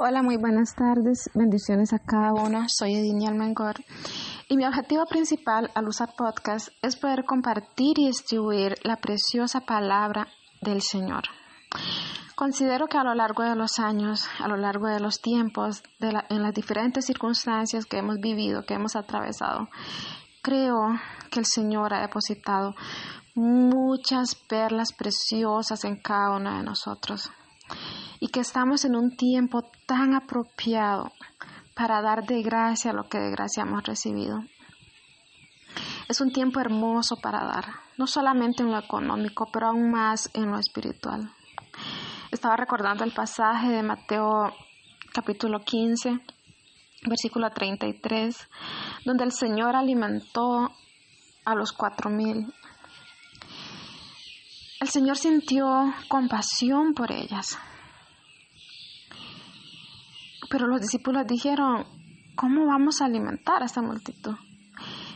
Hola, muy buenas tardes. Bendiciones a cada uno. Soy Edinia Almengor y mi objetivo principal al usar podcast es poder compartir y distribuir la preciosa palabra del Señor. Considero que a lo largo de los años, a lo largo de los tiempos, en las diferentes circunstancias que hemos vivido, que hemos atravesado, creo que el Señor ha depositado muchas perlas preciosas en cada uno de nosotros y que estamos en un tiempo tan apropiado para dar de gracia lo que de gracia hemos recibido. Es un tiempo hermoso para dar, no solamente en lo económico, pero aún más en lo espiritual. Estaba recordando el pasaje de Mateo capítulo 15, versículo 33, donde el Señor alimentó a los cuatro mil. El Señor sintió compasión por ellas pero los discípulos dijeron, ¿cómo vamos a alimentar a esta multitud?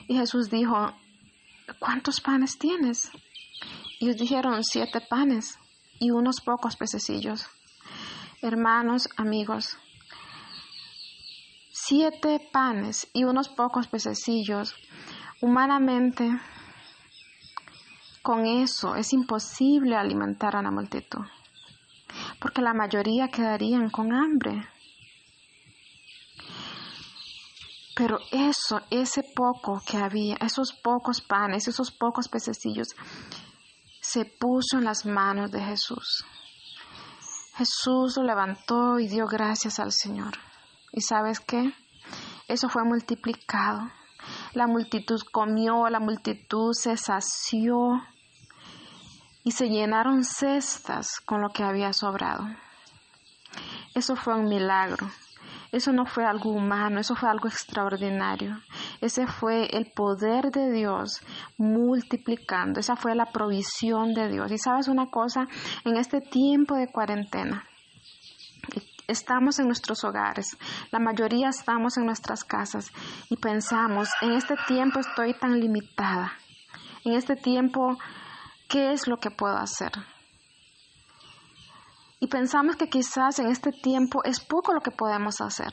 Y Jesús dijo, ¿cuántos panes tienes? Y ellos dijeron, siete panes y unos pocos pececillos. Hermanos, amigos, siete panes y unos pocos pececillos, humanamente, con eso es imposible alimentar a la multitud, porque la mayoría quedarían con hambre. Pero eso, ese poco que había, esos pocos panes, esos pocos pececillos, se puso en las manos de Jesús. Jesús lo levantó y dio gracias al Señor. ¿Y sabes qué? Eso fue multiplicado. La multitud comió, la multitud se sació y se llenaron cestas con lo que había sobrado. Eso fue un milagro. Eso no fue algo humano, eso fue algo extraordinario. Ese fue el poder de Dios multiplicando, esa fue la provisión de Dios. Y sabes una cosa, en este tiempo de cuarentena, estamos en nuestros hogares, la mayoría estamos en nuestras casas y pensamos, en este tiempo estoy tan limitada, en este tiempo, ¿qué es lo que puedo hacer? Y pensamos que quizás en este tiempo es poco lo que podemos hacer.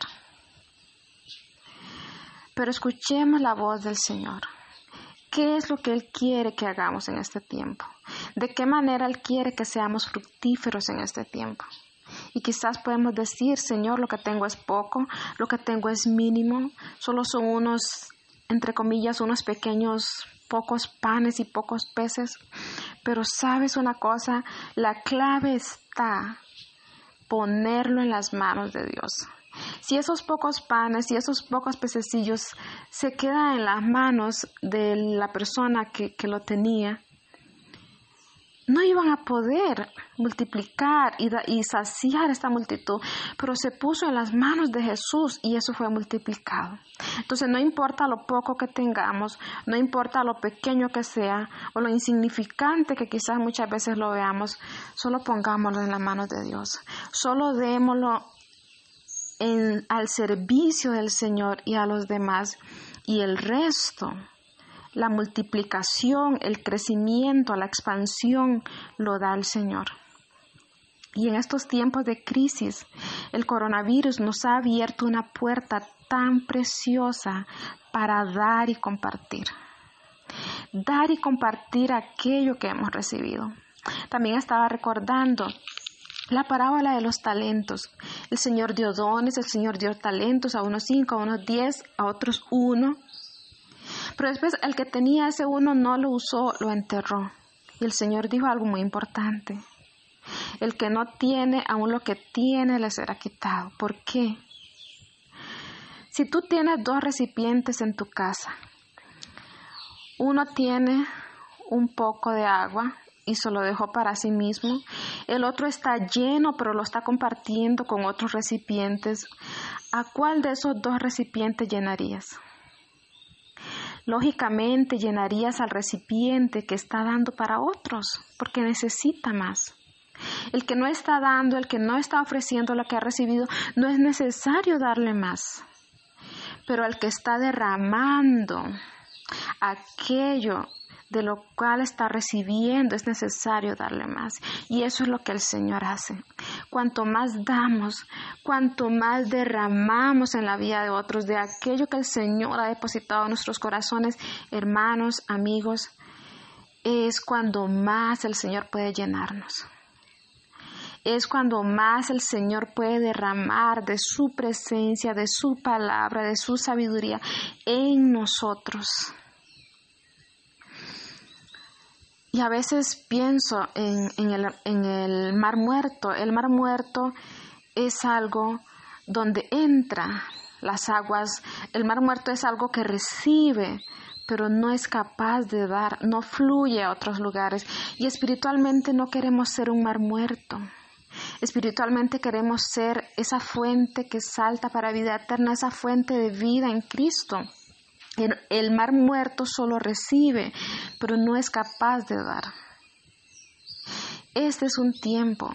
Pero escuchemos la voz del Señor. ¿Qué es lo que Él quiere que hagamos en este tiempo? ¿De qué manera Él quiere que seamos fructíferos en este tiempo? Y quizás podemos decir, Señor, lo que tengo es poco, lo que tengo es mínimo, solo son unos, entre comillas, unos pequeños pocos panes y pocos peces. Pero sabes una cosa, la clave está ponerlo en las manos de Dios. Si esos pocos panes y esos pocos pececillos se quedan en las manos de la persona que, que lo tenía, no iban a poder multiplicar y, y, saciar esta multitud, pero se puso en las manos de Jesús y eso fue multiplicado. Entonces no importa lo poco que tengamos, no importa lo pequeño que sea o lo insignificante que quizás muchas veces lo veamos, solo pongámoslo en las manos de Dios, solo démoslo en, al servicio del Señor y a los demás y el resto la multiplicación, el crecimiento, la expansión lo da el Señor. Y en estos tiempos de crisis, el coronavirus nos ha abierto una puerta tan preciosa para dar y compartir. Dar y compartir aquello que hemos recibido. También estaba recordando la parábola de los talentos. El Señor dio dones, el Señor dio talentos a unos cinco, a unos diez, a otros uno. Pero después el que tenía ese uno no lo usó, lo enterró. Y el Señor dijo algo muy importante. El que no tiene, aún lo que tiene le será quitado. ¿Por qué? Si tú tienes dos recipientes en tu casa, uno tiene un poco de agua y se lo dejó para sí mismo, el otro está lleno pero lo está compartiendo con otros recipientes, ¿a cuál de esos dos recipientes llenarías? Lógicamente llenarías al recipiente que está dando para otros, porque necesita más. El que no está dando, el que no está ofreciendo lo que ha recibido, no es necesario darle más. Pero al que está derramando aquello de lo cual está recibiendo es necesario darle más. Y eso es lo que el Señor hace. Cuanto más damos, cuanto más derramamos en la vida de otros, de aquello que el Señor ha depositado en nuestros corazones, hermanos, amigos, es cuando más el Señor puede llenarnos es cuando más el Señor puede derramar de su presencia, de su palabra, de su sabiduría en nosotros. Y a veces pienso en, el, en el mar muerto. El mar muerto es algo donde entra las aguas. El mar muerto es algo que recibe, pero no es capaz de dar, no fluye a otros lugares. Y espiritualmente no queremos ser un mar muerto. Espiritualmente queremos ser esa fuente que salta para vida eterna, esa fuente de vida en Cristo. El, mar muerto solo recibe, pero no es capaz de dar. Este es un tiempo.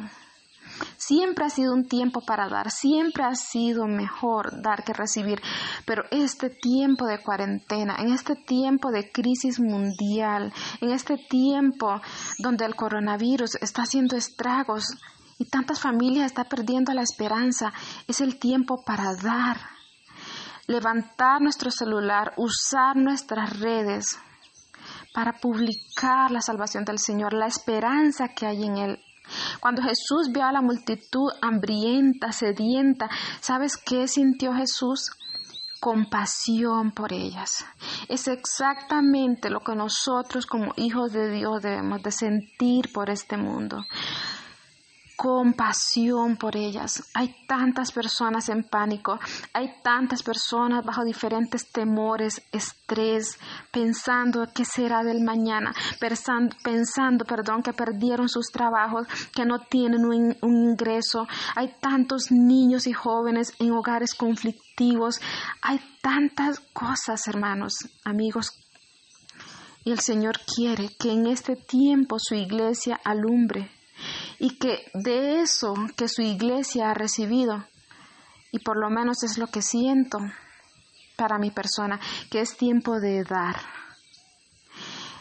Siempre ha sido un tiempo para dar, siempre ha sido mejor dar que recibir, pero este tiempo de cuarentena, en este tiempo de crisis mundial, en este tiempo donde el coronavirus está haciendo estragos y tantas familias están perdiendo la esperanza. Es el tiempo para dar. Levantar nuestro celular, usar nuestras redes para publicar la salvación del Señor, la esperanza que hay en Él. Cuando Jesús vio a la multitud hambrienta, sedienta, ¿sabes qué sintió Jesús? compasión por ellas. Es exactamente lo que nosotros como hijos de Dios debemos de sentir por este mundo compasión por ellas. Hay tantas personas en pánico, hay tantas personas bajo diferentes temores, estrés, pensando qué será del mañana, pensando, pensando perdón, que perdieron sus trabajos, que no tienen un, un ingreso. Hay tantos niños y jóvenes en hogares conflictivos. Hay tantas cosas, hermanos, amigos, y el Señor quiere que en este tiempo su iglesia alumbre y que de eso que su iglesia ha recibido, y por lo menos es lo que siento para mi persona, que es tiempo de dar.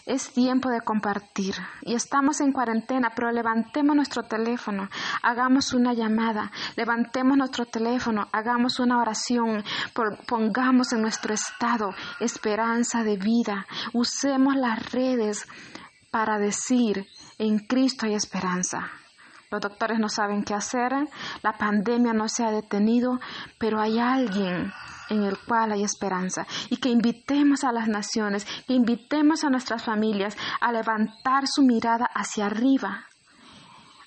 Es tiempo de compartir y estamos en cuarentena, pero levantemos nuestro teléfono, hagamos una llamada, levantemos nuestro teléfono, hagamos una oración, pongamos en nuestro estado esperanza de vida, usemos las redes para decir en Cristo hay esperanza. Los doctores no saben qué hacer, la pandemia no se ha detenido, pero hay alguien en el cual hay esperanza y que invitemos a las naciones, que invitemos a nuestras familias a levantar su mirada hacia arriba,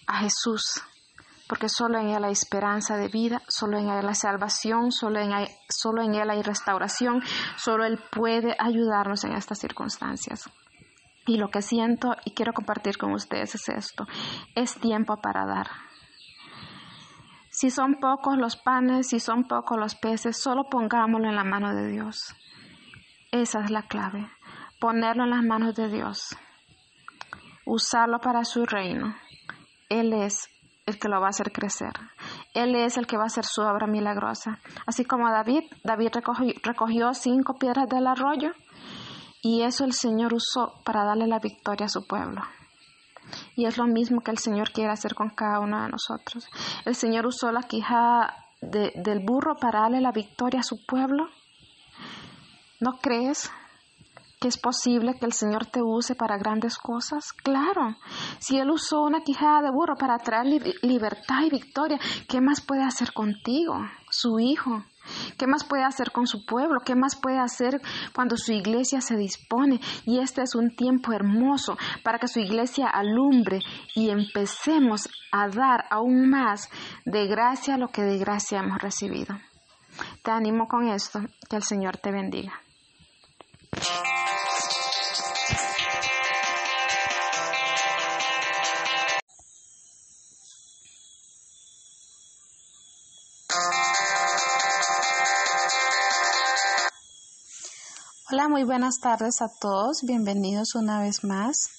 a Jesús, porque solo en Él hay esperanza de vida, solo en Él hay salvación, solo en, solo en Él hay restauración, solo Él puede ayudarnos en estas circunstancias. Y lo que siento y quiero compartir con ustedes es esto. Es tiempo para dar. Si son pocos los panes, si son pocos los peces, solo pongámoslo en la mano de Dios. Esa es la clave. Ponerlo en las manos de Dios. Usarlo para su reino. Él es el que lo va a hacer crecer. Él es el que va a hacer su obra milagrosa. Así como David, David recogió, recogió cinco piedras del arroyo y eso el Señor usó para darle la victoria a su pueblo. Y es lo mismo que el Señor quiere hacer con cada uno de nosotros. El Señor usó la quijada del burro para darle la victoria a su pueblo. ¿No crees que es posible que el Señor te use para grandes cosas? Claro, si Él usó una quijada de burro para traer libertad y victoria, ¿qué más puede hacer contigo, su hijo? ¿Qué más puede hacer con su pueblo? ¿Qué más puede hacer cuando su iglesia se dispone? Y este es un tiempo hermoso para que su iglesia alumbre y empecemos a dar aún más de gracia lo que de gracia hemos recibido. Te animo con esto, que el Señor te bendiga. Hola, muy buenas tardes a todos. Bienvenidos una vez más.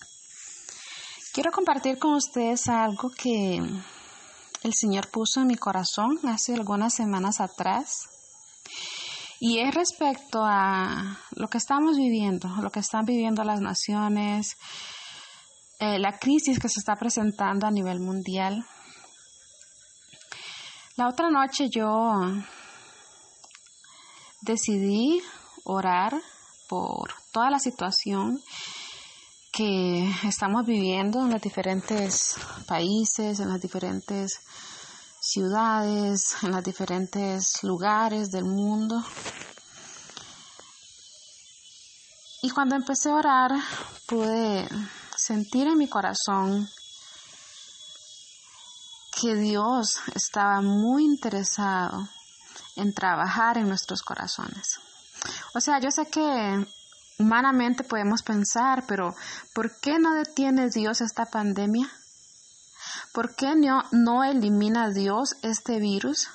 Quiero compartir con ustedes algo que el Señor puso en mi corazón hace algunas semanas atrás. Y es respecto a lo que estamos viviendo, lo que están viviendo las naciones, eh, la crisis que se está presentando a nivel mundial. La otra noche yo decidí orar por toda la situación que estamos viviendo en los diferentes países, en las diferentes ciudades, en los diferentes lugares del mundo. Y cuando empecé a orar, pude sentir en mi corazón que Dios estaba muy interesado en trabajar en nuestros corazones. O sea, yo sé que humanamente podemos pensar, pero ¿por qué no detiene Dios esta pandemia? ¿Por qué no, no elimina Dios este virus?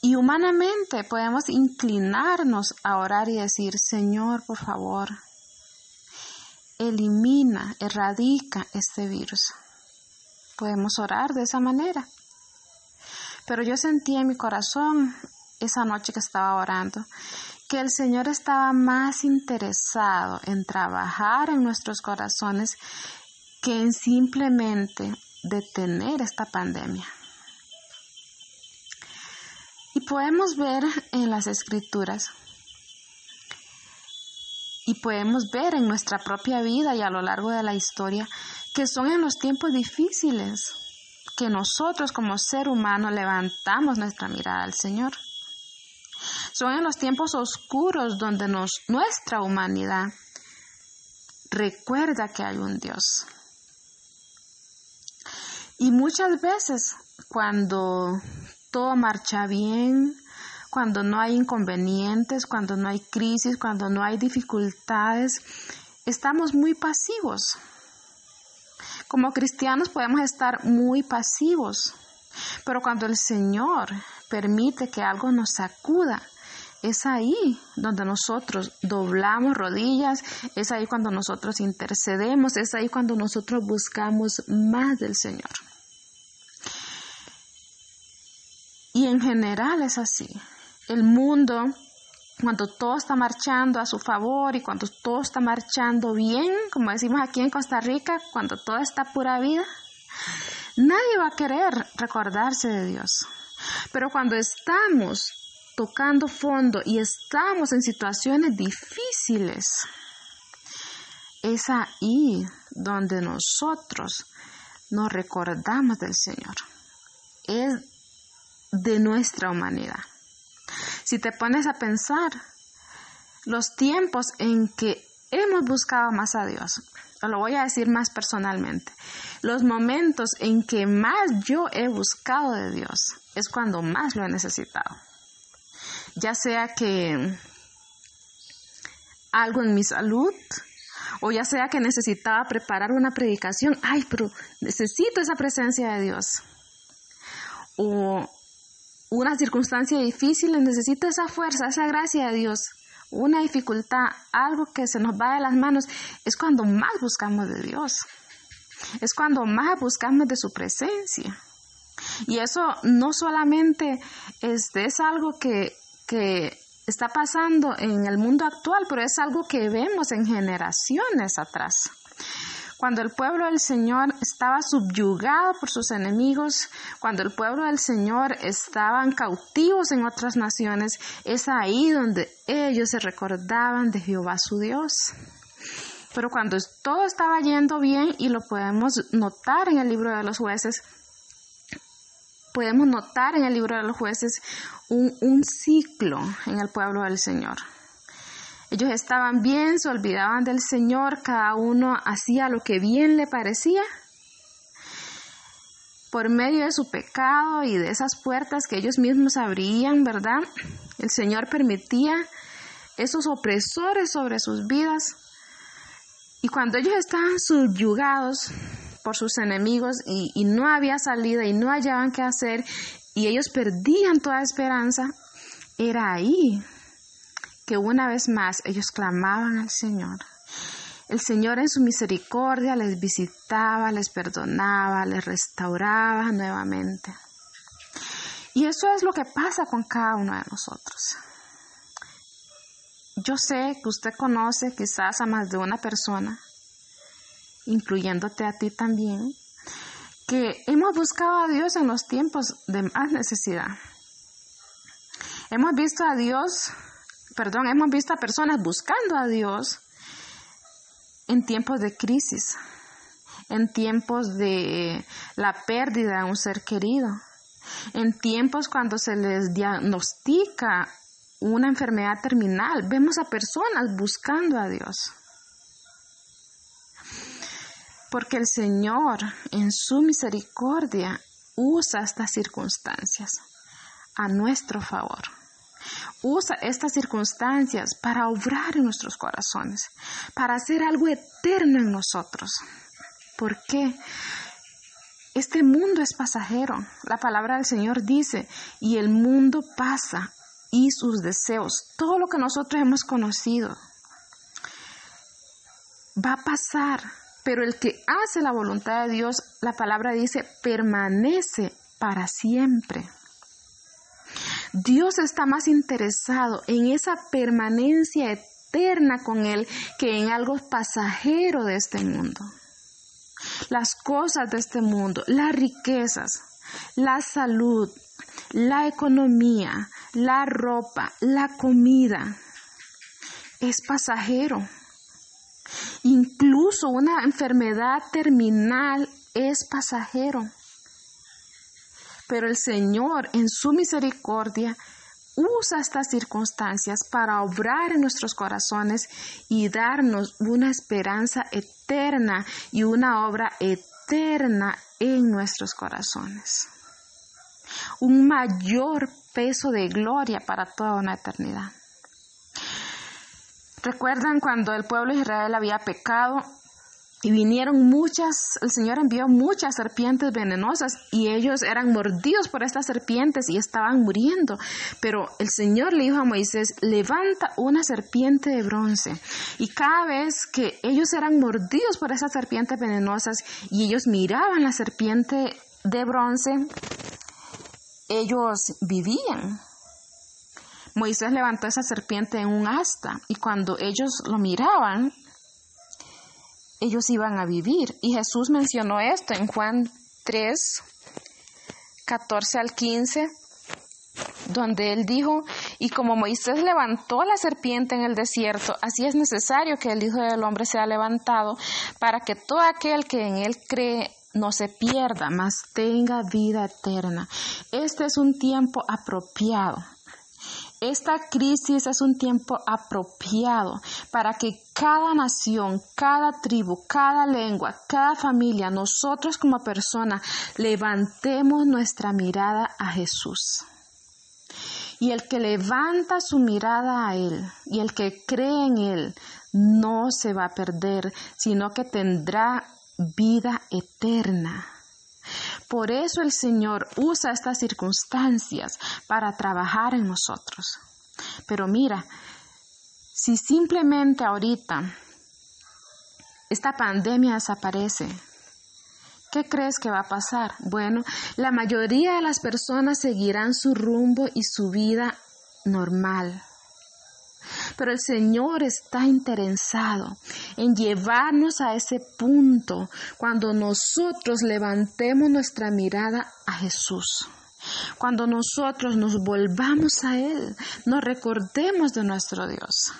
Y humanamente podemos inclinarnos a orar y decir, Señor, por favor, elimina, erradica este virus. Podemos orar de esa manera. Pero yo sentí en mi corazón esa noche que estaba orando que el Señor estaba más interesado en trabajar en nuestros corazones que en simplemente detener esta pandemia. Y podemos ver en las escrituras y podemos ver en nuestra propia vida y a lo largo de la historia que son en los tiempos difíciles que nosotros como ser humano levantamos nuestra mirada al Señor. Son en los tiempos oscuros donde nuestra humanidad recuerda que hay un Dios. Y muchas veces cuando todo marcha bien, cuando no hay inconvenientes, cuando no hay crisis, cuando no hay dificultades, estamos muy pasivos. Como cristianos podemos estar muy pasivos, pero cuando el Señor permite que algo nos sacuda, es ahí donde nosotros doblamos rodillas, es ahí cuando nosotros intercedemos, es ahí cuando nosotros buscamos más del Señor. Y en general es así. El mundo, cuando todo está marchando a su favor y cuando todo está marchando bien, como decimos aquí en Costa Rica, cuando todo está pura vida, nadie va a querer recordarse de Dios. Pero cuando estamos tocando fondo y estamos en situaciones difíciles, es ahí donde nosotros nos recordamos del Señor. Es de nuestra humanidad. Si te pones a pensar, los tiempos en que hemos buscado más a Dios, lo voy a decir más personalmente, los momentos en que más yo he buscado de Dios es cuando más lo he necesitado. Ya sea que algo en mi salud, o ya sea que necesitaba preparar una predicación, ay, pero necesito esa presencia de Dios. O una circunstancia difícil, necesito esa fuerza, esa gracia de Dios. Una dificultad, algo que se nos va de las manos, es cuando más buscamos de Dios. Es cuando más buscamos de su presencia. Y eso no solamente es algo que, que está pasando en el mundo actual, pero es algo que vemos en generaciones atrás. Cuando el pueblo del Señor estaba subyugado por sus enemigos, cuando el pueblo del Señor estaban cautivos en otras naciones, es ahí donde ellos se recordaban de Jehová su Dios. Pero cuando todo estaba yendo bien, y lo podemos notar en el libro de los jueces, podemos notar en el libro de los jueces un, un ciclo en el pueblo del Señor. Ellos estaban bien, se olvidaban del Señor, cada uno hacía lo que bien le parecía. Por medio de su pecado y de esas puertas que ellos mismos abrían, ¿verdad? El Señor permitía esos opresores sobre sus vidas. Y cuando ellos estaban subyugados por sus enemigos y, no había salida y no hallaban qué hacer y ellos perdían toda esperanza, era ahí que una vez más ellos clamaban al Señor. El Señor en su misericordia les visitaba, les perdonaba, les restauraba nuevamente. Y eso es lo que pasa con cada uno de nosotros. Yo sé que usted conoce quizás a más de una persona, incluyéndote a ti también, que hemos buscado a Dios en los tiempos de más necesidad. Hemos visto a Dios, perdón, hemos visto a personas buscando a Dios en tiempos de crisis, en tiempos de la pérdida de un ser querido, en tiempos cuando se les diagnostica una enfermedad terminal. Vemos a personas buscando a Dios. Porque el Señor, en su misericordia, usa estas circunstancias a nuestro favor. Usa estas circunstancias para obrar en nuestros corazones, para hacer algo eterno en nosotros. ¿Por qué? Este mundo es pasajero. La palabra del Señor dice, y el mundo pasa y sus deseos, todo lo que nosotros hemos conocido, va a pasar, pero el que hace la voluntad de Dios, la palabra dice, permanece para siempre. Dios está más interesado en esa permanencia eterna con Él que en algo pasajero de este mundo. Las cosas de este mundo, las riquezas, la salud, la economía, la ropa, la comida, es pasajero. Incluso una enfermedad terminal es pasajero. Pero el Señor, en su misericordia, usa estas circunstancias para obrar en nuestros corazones y darnos una esperanza eterna y una obra eterna en nuestros corazones un mayor peso de gloria para toda una eternidad. ¿Recuerdan cuando el pueblo de Israel había pecado y vinieron muchas, el Señor envió muchas serpientes venenosas y ellos eran mordidos por estas serpientes y estaban muriendo. Pero el Señor le dijo a Moisés, levanta una serpiente de bronce. Y cada vez que ellos eran mordidos por esas serpientes venenosas y ellos miraban la serpiente de bronce, ellos vivían. Moisés levantó esa serpiente en un asta y cuando ellos lo miraban, ellos iban a vivir. Y Jesús mencionó esto en Juan 3, 14 al 15, donde él dijo, y como Moisés levantó la serpiente en el desierto, así es necesario que el Hijo del Hombre sea levantado para que todo aquel que en él cree no se pierda, mas tenga vida eterna. Este es un tiempo apropiado. Esta crisis es un tiempo apropiado para que cada nación, cada tribu, cada lengua, cada familia, nosotros como personas, levantemos nuestra mirada a Jesús. Y el que levanta su mirada a Él y el que cree en Él no se va a perder, sino que tendrá vida eterna. Por eso el Señor usa estas circunstancias para trabajar en nosotros. Pero mira, si simplemente ahorita esta pandemia desaparece, ¿qué crees que va a pasar? Bueno, la mayoría de las personas seguirán su rumbo y su vida normal. Pero el Señor está interesado en llevarnos a ese punto cuando nosotros levantemos nuestra mirada a Jesús. Cuando nosotros nos volvamos a Él, nos recordemos de nuestro Dios.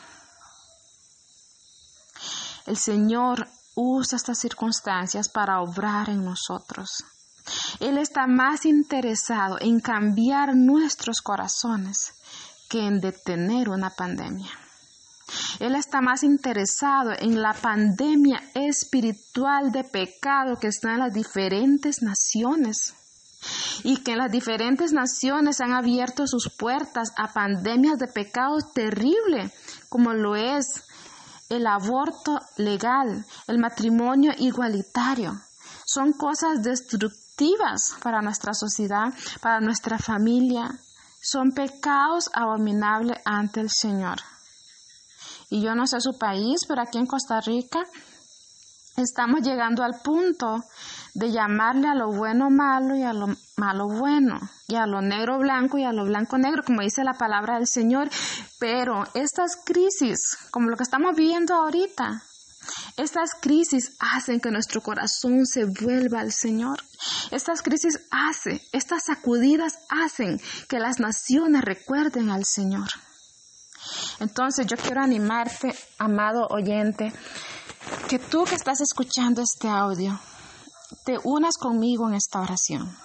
El Señor usa estas circunstancias para obrar en nosotros. Él está más interesado en cambiar nuestros corazones que en detener una pandemia. Él está más interesado en la pandemia espiritual de pecado que está en las diferentes naciones y que las diferentes naciones han abierto sus puertas a pandemias de pecado terrible, como lo es el aborto legal, el matrimonio igualitario. Son cosas destructivas para nuestra sociedad, para nuestra familia, son pecados abominables ante el Señor. Y yo no sé su país, pero aquí en Costa Rica estamos llegando al punto de llamarle a lo bueno malo y a lo malo bueno, y a lo negro blanco y a lo blanco negro, como dice la palabra del Señor. Pero estas crisis, como lo que estamos viviendo ahorita, estas crisis hacen que nuestro corazón se vuelva al Señor. Estas crisis hacen, estas sacudidas hacen que las naciones recuerden al Señor. Entonces yo quiero animarte, amado oyente, que tú que estás escuchando este audio, te unas conmigo en esta oración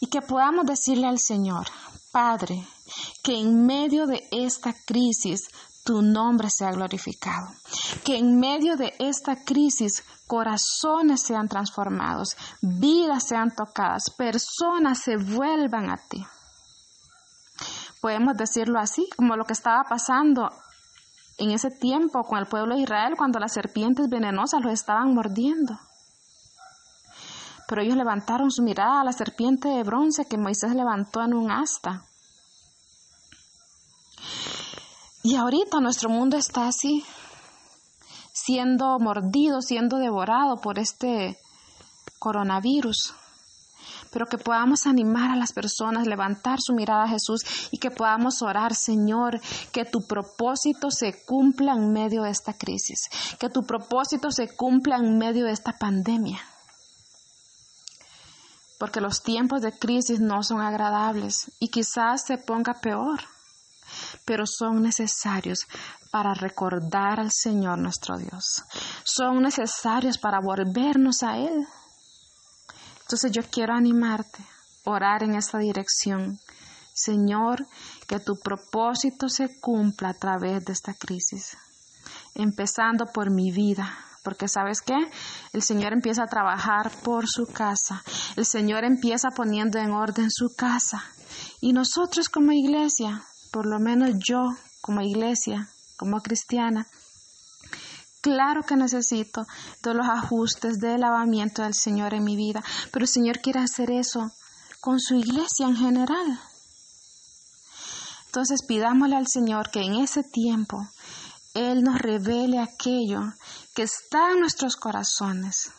y que podamos decirle al Señor, Padre, que en medio de esta crisis tu nombre sea glorificado. Que en medio de esta crisis corazones sean transformados, vidas sean tocadas, personas se vuelvan a ti. Podemos decirlo así, como lo que estaba pasando en ese tiempo con el pueblo de Israel cuando las serpientes venenosas los estaban mordiendo. Pero ellos levantaron su mirada a la serpiente de bronce que Moisés levantó en un asta. Y ahorita nuestro mundo está así, siendo mordido, siendo devorado por este coronavirus. Pero que podamos animar a las personas, levantar su mirada a Jesús y que podamos orar, Señor, que tu propósito se cumpla en medio de esta crisis, que tu propósito se cumpla en medio de esta pandemia. Porque los tiempos de crisis no son agradables y quizás se ponga peor pero son necesarios para recordar al Señor nuestro Dios. Son necesarios para volvernos a Él. Entonces yo quiero animarte, orar en esta dirección. Señor, que tu propósito se cumpla a través de esta crisis, empezando por mi vida, porque sabes qué? El Señor empieza a trabajar por su casa, el Señor empieza poniendo en orden su casa. Y nosotros como iglesia por lo menos yo como iglesia, como cristiana, claro que necesito todos los ajustes del lavamiento del Señor en mi vida, pero el Señor quiere hacer eso con su iglesia en general. Entonces pidámosle al Señor que en ese tiempo Él nos revele aquello que está en nuestros corazones,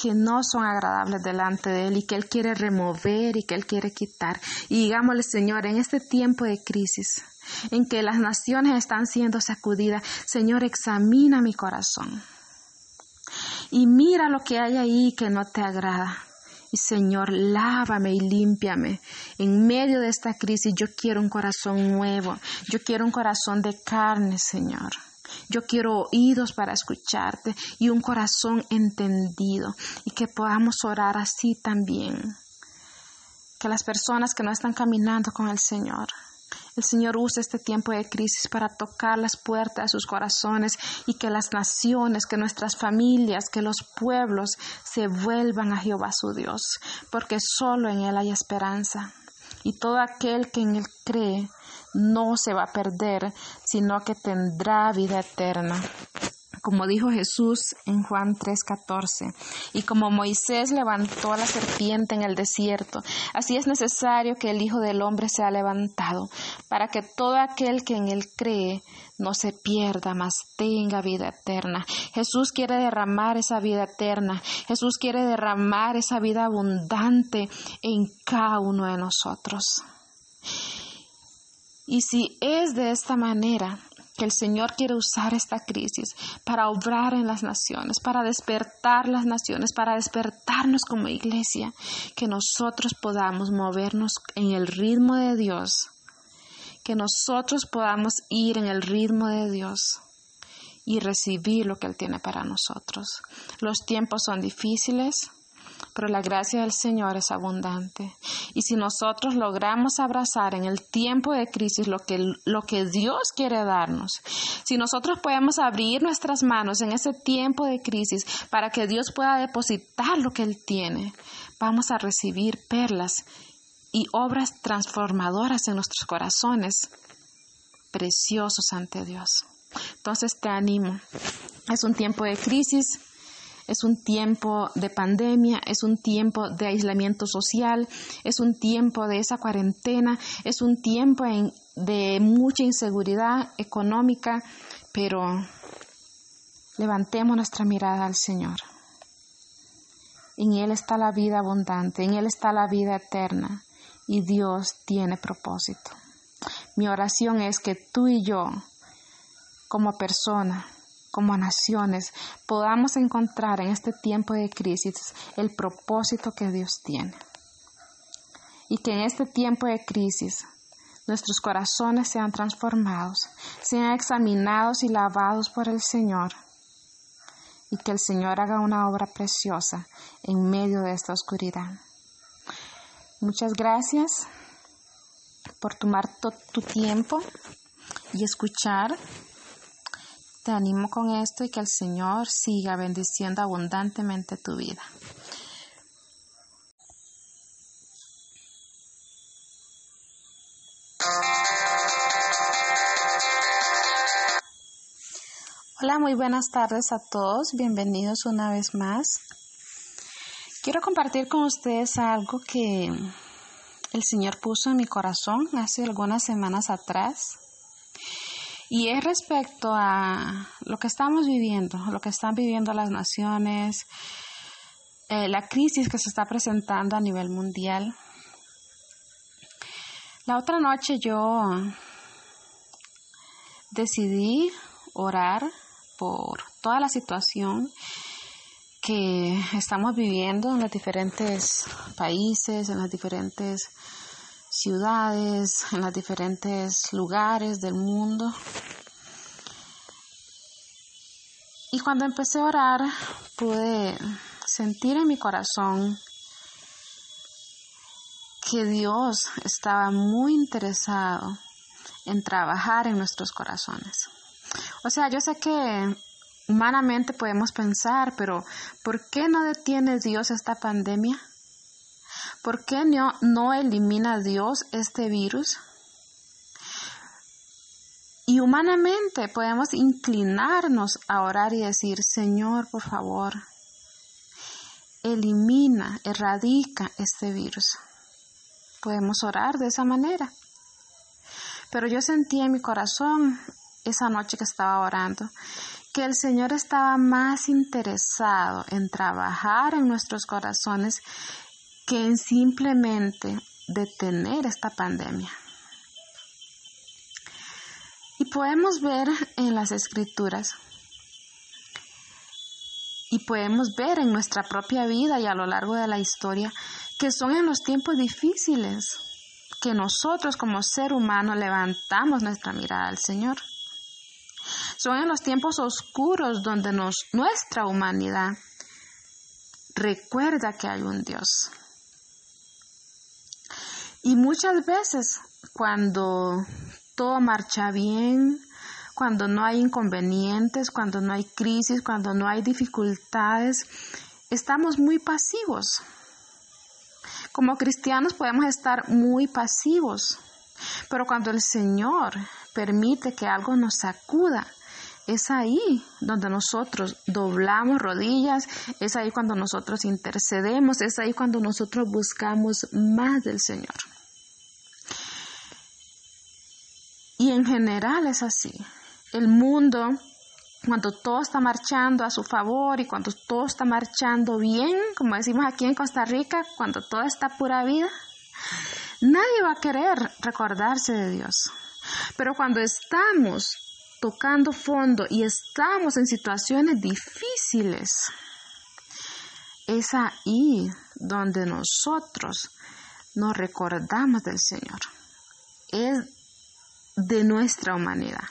que no son agradables delante de Él y que Él quiere remover y que Él quiere quitar. Y digámosle, Señor, en este tiempo de crisis, en que las naciones están siendo sacudidas, Señor, examina mi corazón. Y mira lo que hay ahí que no te agrada. Y Señor, lávame y límpiame. En medio de esta crisis yo quiero un corazón nuevo. Yo quiero un corazón de carne, Señor. Yo quiero oídos para escucharte y un corazón entendido y que podamos orar así también. Que las personas que no están caminando con el Señor, el Señor use este tiempo de crisis para tocar las puertas de sus corazones y que las naciones, que nuestras familias, que los pueblos se vuelvan a Jehová su Dios, porque solo en Él hay esperanza. Y todo aquel que en Él cree no se va a perder, sino que tendrá vida eterna como dijo Jesús en Juan 3:14. Y como Moisés levantó a la serpiente en el desierto, así es necesario que el Hijo del Hombre sea levantado, para que todo aquel que en él cree no se pierda, mas tenga vida eterna. Jesús quiere derramar esa vida eterna. Jesús quiere derramar esa vida abundante en cada uno de nosotros. Y si es de esta manera que el Señor quiere usar esta crisis para obrar en las naciones, para despertar las naciones, para despertarnos como iglesia, que nosotros podamos movernos en el ritmo de Dios, que nosotros podamos ir en el ritmo de Dios y recibir lo que Él tiene para nosotros. Los tiempos son difíciles, pero la gracia del Señor es abundante. Y si nosotros logramos abrazar en el tiempo de crisis lo que, lo que Dios quiere darnos, si nosotros podemos abrir nuestras manos en ese tiempo de crisis para que Dios pueda depositar lo que Él tiene, vamos a recibir perlas y obras transformadoras en nuestros corazones, preciosos ante Dios. Entonces te animo. Es un tiempo de crisis, es un tiempo de pandemia, es un tiempo de aislamiento social, es un tiempo de esa cuarentena, es un tiempo de mucha inseguridad económica, pero levantemos nuestra mirada al Señor. En Él está la vida abundante, en Él está la vida eterna y Dios tiene propósito. Mi oración es que tú y yo, como persona, como naciones, podamos encontrar en este tiempo de crisis el propósito que Dios tiene. Y que en este tiempo de crisis nuestros corazones sean transformados, sean examinados y lavados por el Señor. Y que el Señor haga una obra preciosa en medio de esta oscuridad. Muchas gracias por tomar tu tiempo y escuchar. Te animo con esto y que el Señor siga bendiciendo abundantemente tu vida. Hola, muy buenas tardes a todos. Bienvenidos una vez más. Quiero compartir con ustedes algo que el Señor puso en mi corazón hace algunas semanas atrás. Y es respecto a lo que estamos viviendo, lo que están viviendo las naciones, eh, la crisis que se está presentando a nivel mundial. La otra noche yo decidí orar por toda la situación que estamos viviendo en los diferentes países, en las diferentes ciudades, en los diferentes lugares del mundo. Y cuando empecé a orar, pude sentir en mi corazón que Dios estaba muy interesado en trabajar en nuestros corazones. O sea, yo sé que humanamente podemos pensar, pero ¿por qué no detiene Dios esta pandemia? ¿Por qué no, no elimina Dios este virus? Y humanamente podemos inclinarnos a orar y decir, Señor, por favor, elimina, erradica este virus. Podemos orar de esa manera. Pero yo sentí en mi corazón esa noche que estaba orando, que el Señor estaba más interesado en trabajar en nuestros corazones que en simplemente detener esta pandemia. Y podemos ver en las escrituras y podemos ver en nuestra propia vida y a lo largo de la historia que son en los tiempos difíciles que nosotros como ser humano levantamos nuestra mirada al Señor. Son en los tiempos oscuros donde nuestra humanidad recuerda que hay un Dios. Y muchas veces cuando todo marcha bien, cuando no hay inconvenientes, cuando no hay crisis, cuando no hay dificultades, estamos muy pasivos. Como cristianos podemos estar muy pasivos, pero cuando el Señor permite que algo nos sacuda, es ahí donde nosotros doblamos rodillas, es ahí cuando nosotros intercedemos, es ahí cuando nosotros buscamos más del Señor. Y en general es así. El mundo, cuando todo está marchando a su favor y cuando todo está marchando bien, como decimos aquí en Costa Rica, cuando todo está pura vida, nadie va a querer recordarse de Dios. Pero cuando estamos tocando fondo y estamos en situaciones difíciles, es ahí donde nosotros nos recordamos del Señor. Es de nuestra humanidad.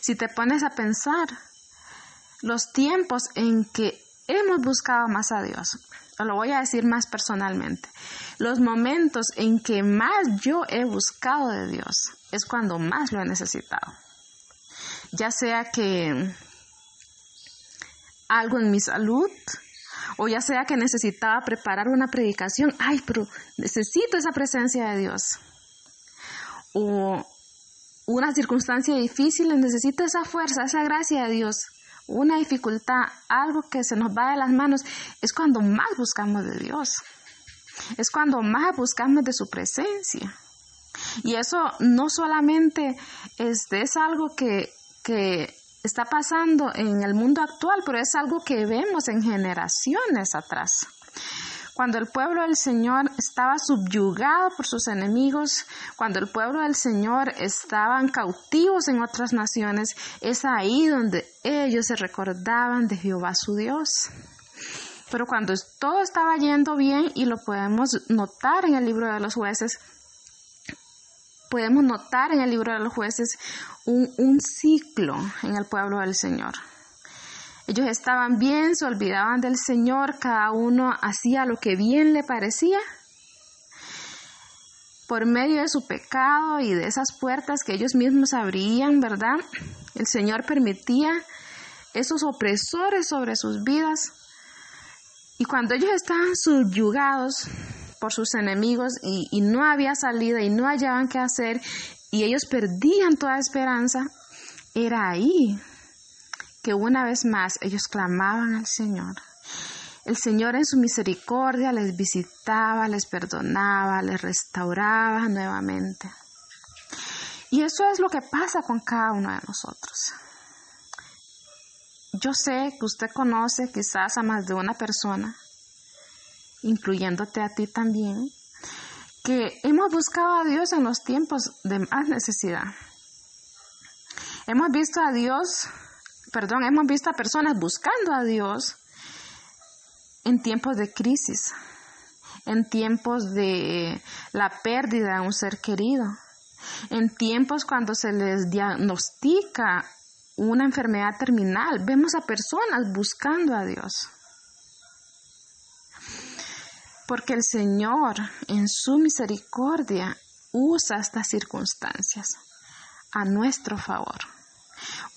Si te pones a pensar, los tiempos en que hemos buscado más a Dios, lo voy a decir más personalmente, los momentos en que más yo he buscado de Dios es cuando más lo he necesitado ya sea que algo en mi salud o ya sea que necesitaba preparar una predicación, ay, pero necesito esa presencia de Dios. O una circunstancia difícil, necesito esa fuerza, esa gracia de Dios. Una dificultad, algo que se nos va de las manos, es cuando más buscamos de Dios. Es cuando más buscamos de su presencia. Y eso no solamente es, es algo que que está pasando en el mundo actual, pero es algo que vemos en generaciones atrás. Cuando el pueblo del Señor estaba subyugado por sus enemigos, cuando el pueblo del Señor estaban cautivos en otras naciones, es ahí donde ellos se recordaban de Jehová su Dios. Pero cuando todo estaba yendo bien, y lo podemos notar en el libro de los jueces, podemos notar en el libro de los jueces un, ciclo en el pueblo del Señor. Ellos estaban bien, se olvidaban del Señor, cada uno hacía lo que bien le parecía. Por medio de su pecado y de esas puertas que ellos mismos abrían, ¿verdad? El Señor permitía esos opresores sobre sus vidas. Y cuando ellos estaban subyugados por sus enemigos y, no había salida y no hallaban qué hacer y ellos perdían toda esperanza, era ahí que una vez más ellos clamaban al Señor. El Señor en su misericordia les visitaba, les perdonaba, les restauraba nuevamente. Y eso es lo que pasa con cada uno de nosotros. Yo sé que usted conoce quizás a más de una persona, incluyéndote a ti también, que hemos buscado a Dios en los tiempos de más necesidad. Hemos visto a Dios perdón, hemos visto a personas buscando a Dios en tiempos de crisis, en tiempos de la pérdida de un ser querido, en tiempos cuando se les diagnostica una enfermedad terminal. Vemos a personas buscando a Dios. Porque el Señor, en su misericordia, usa estas circunstancias a nuestro favor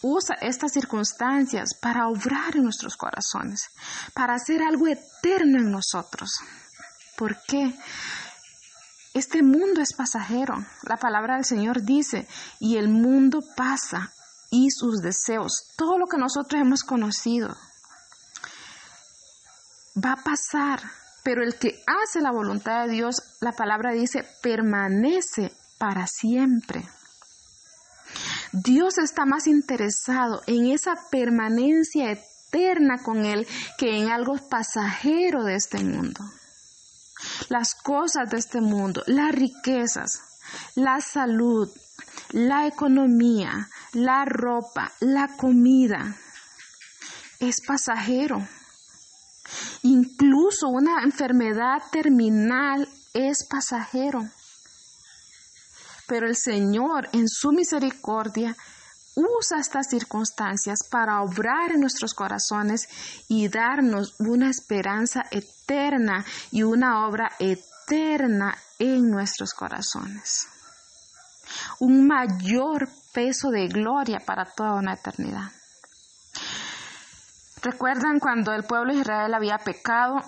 usa estas circunstancias para obrar en nuestros corazones, para hacer algo eterno en nosotros. ¿Por qué? Este mundo es pasajero. La palabra del Señor dice, y el mundo pasa y sus deseos, todo lo que nosotros hemos conocido, va a pasar. Pero el que hace la voluntad de Dios, la palabra dice, permanece para siempre. Dios está más interesado en esa permanencia eterna con Él que en algo pasajero de este mundo. Las cosas de este mundo, las riquezas, la salud, la economía, la ropa, la comida, es pasajero. Incluso una enfermedad terminal es pasajero. Pero el Señor, en su misericordia, usa estas circunstancias para obrar en nuestros corazones y darnos una esperanza eterna y una obra eterna en nuestros corazones. Un mayor peso de gloria para toda una eternidad. ¿Recuerdan cuando el pueblo de Israel había pecado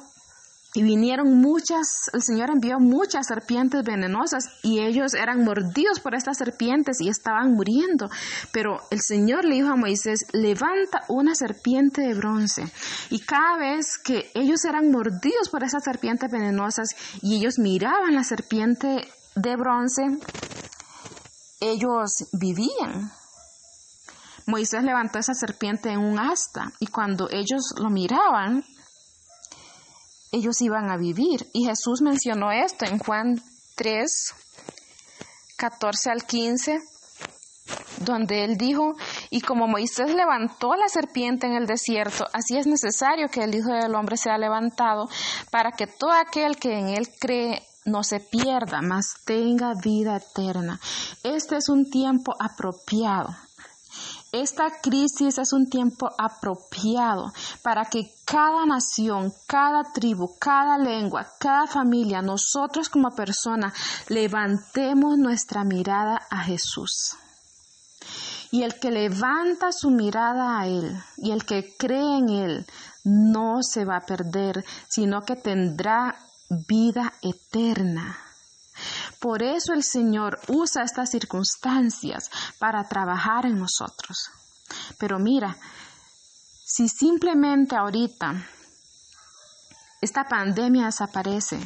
y vinieron muchas, el Señor envió muchas serpientes venenosas y ellos eran mordidos por estas serpientes y estaban muriendo. Pero el Señor le dijo a Moisés, levanta una serpiente de bronce. Y cada vez que ellos eran mordidos por esas serpientes venenosas y ellos miraban la serpiente de bronce, ellos vivían. Moisés levantó esa serpiente en un asta y cuando ellos lo miraban, ellos iban a vivir. Y Jesús mencionó esto en Juan 3, 14 al 15, donde él dijo, y como Moisés levantó la serpiente en el desierto, así es necesario que el Hijo del Hombre sea levantado para que todo aquel que en él cree no se pierda, mas tenga vida eterna. Este es un tiempo apropiado esta crisis es un tiempo apropiado para que cada nación, cada tribu, cada lengua, cada familia, nosotros como personas, levantemos nuestra mirada a Jesús. Y el que levanta su mirada a Él y el que cree en Él no se va a perder, sino que tendrá vida eterna. Por eso el Señor usa estas circunstancias para trabajar en nosotros. Pero mira, si simplemente ahorita esta pandemia desaparece,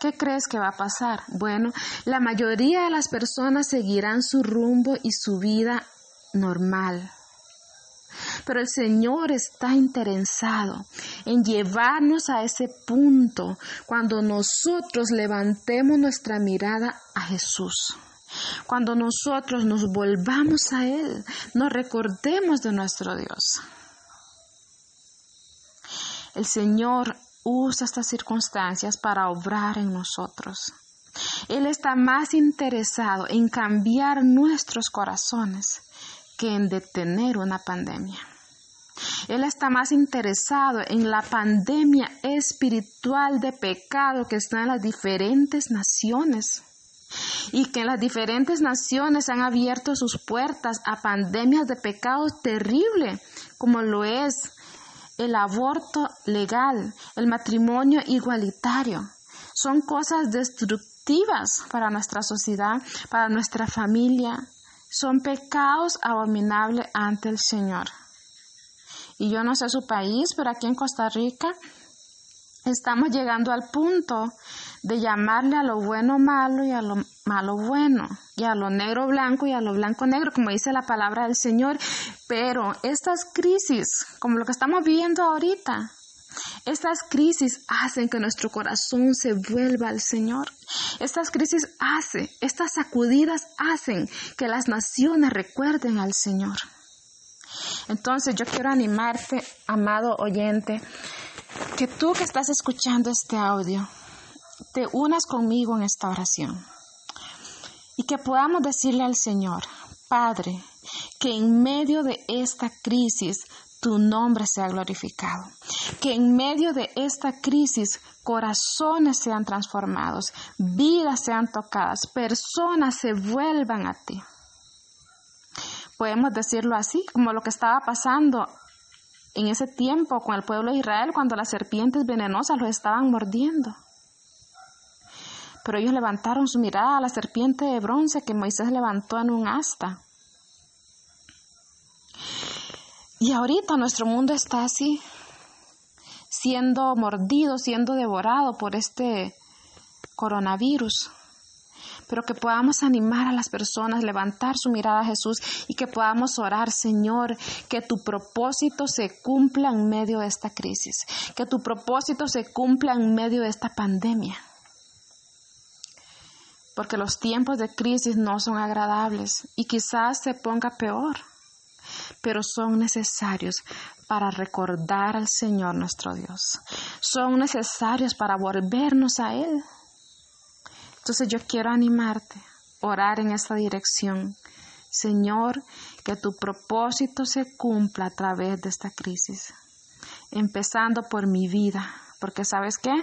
¿qué crees que va a pasar? Bueno, la mayoría de las personas seguirán su rumbo y su vida normal, pero el Señor está interesado en llevarnos a ese punto cuando nosotros levantemos nuestra mirada a Jesús. Cuando nosotros nos volvamos a Él, nos recordemos de nuestro Dios. El Señor usa estas circunstancias para obrar en nosotros. Él está más interesado en cambiar nuestros corazones que en detener una pandemia. Él está más interesado en la pandemia espiritual de pecado que está en las diferentes naciones y que en las diferentes naciones han abierto sus puertas a pandemias de pecado terrible como lo es el aborto legal, el matrimonio igualitario. Son cosas destructivas para nuestra sociedad, para nuestra familia. Son pecados abominables ante el Señor. Y yo no sé su país, pero aquí en Costa Rica estamos llegando al punto de llamarle a lo bueno malo y a lo malo bueno, y a lo negro blanco y a lo blanco negro, como dice la palabra del Señor. Pero estas crisis, como lo que estamos viviendo ahorita, estas crisis hacen que nuestro corazón se vuelva al Señor. Estas crisis hacen, estas sacudidas hacen que las naciones recuerden al Señor. Entonces yo quiero animarte, amado oyente, que tú que estás escuchando este audio, te unas conmigo en esta oración y que podamos decirle al Señor, Padre, que en medio de esta crisis tu nombre sea glorificado, que en medio de esta crisis corazones sean transformados, vidas sean tocadas, personas se vuelvan a ti. Podemos decirlo así, como lo que estaba pasando en ese tiempo con el pueblo de Israel cuando las serpientes venenosas los estaban mordiendo. Pero ellos levantaron su mirada a la serpiente de bronce que Moisés levantó en un asta. Y ahorita nuestro mundo está así, siendo mordido, siendo devorado por este coronavirus. Pero que podamos animar a las personas, levantar su mirada a Jesús y que podamos orar, Señor, que tu propósito se cumpla en medio de esta crisis, que tu propósito se cumpla en medio de esta pandemia porque los tiempos de crisis no son agradables y quizás se ponga peor, pero son necesarios para recordar al Señor nuestro Dios. Son necesarios para volvernos a Él. Entonces yo quiero animarte, orar en esta dirección. Señor, que tu propósito se cumpla a través de esta crisis, empezando por mi vida, porque sabes qué,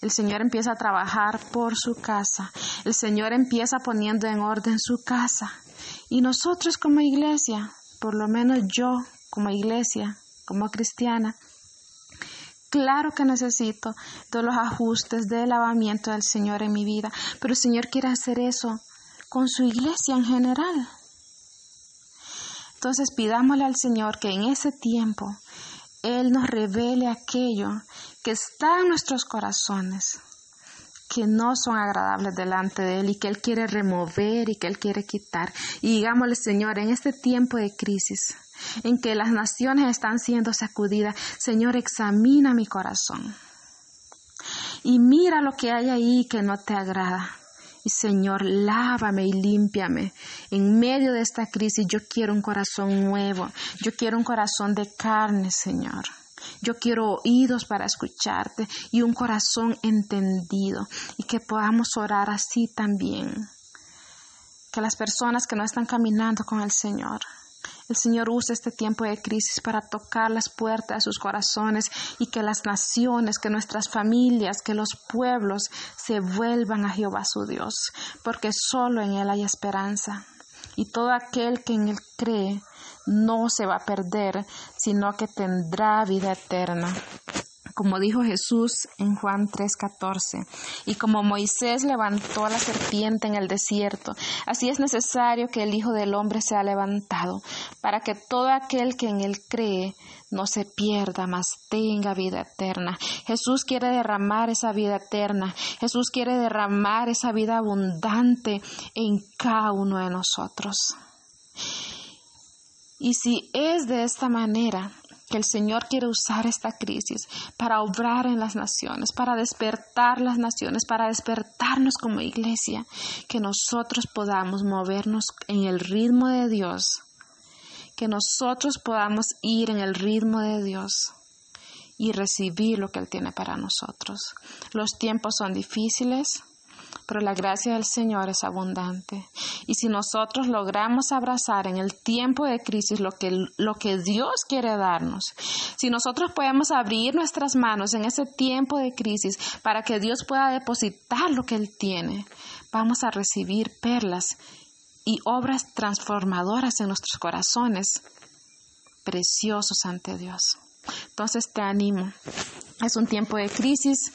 el Señor empieza a trabajar por su casa, el Señor empieza poniendo en orden su casa. Y nosotros como iglesia, por lo menos yo como iglesia, como cristiana, claro que necesito todos los ajustes del lavamiento del Señor en mi vida, pero el Señor quiere hacer eso con su iglesia en general. Entonces pidámosle al Señor que en ese tiempo Él nos revele aquello que está en nuestros corazones, que no son agradables delante de Él y que Él quiere remover y que Él quiere quitar. Y digámosle, Señor, en este tiempo de crisis, en que las naciones están siendo sacudidas, Señor, examina mi corazón. Y mira lo que hay ahí que no te agrada. Y Señor, lávame y límpiame. En medio de esta crisis yo quiero un corazón nuevo. Yo quiero un corazón de carne, Señor. Yo quiero oídos para escucharte y un corazón entendido y que podamos orar así también. Que las personas que no están caminando con el Señor, el Señor use este tiempo de crisis para tocar las puertas de sus corazones y que las naciones, que nuestras familias, que los pueblos se vuelvan a Jehová su Dios, porque solo en Él hay esperanza. Y todo aquel que en Él cree no se va a perder, sino que tendrá vida eterna. Como dijo Jesús en Juan 3:14, y como Moisés levantó a la serpiente en el desierto, así es necesario que el Hijo del Hombre sea levantado, para que todo aquel que en él cree no se pierda, mas tenga vida eterna. Jesús quiere derramar esa vida eterna. Jesús quiere derramar esa vida abundante en cada uno de nosotros. Y si es de esta manera que el Señor quiere usar esta crisis para obrar en las naciones, para despertar las naciones, para despertarnos como iglesia, que nosotros podamos movernos en el ritmo de Dios, que nosotros podamos ir en el ritmo de Dios y recibir lo que Él tiene para nosotros. Los tiempos son difíciles, pero la gracia del Señor es abundante. Y si nosotros logramos abrazar en el tiempo de crisis lo que, lo que Dios quiere darnos, si nosotros podemos abrir nuestras manos en ese tiempo de crisis para que Dios pueda depositar lo que Él tiene, vamos a recibir perlas y obras transformadoras en nuestros corazones, preciosos ante Dios. Entonces te animo. Es un tiempo de crisis,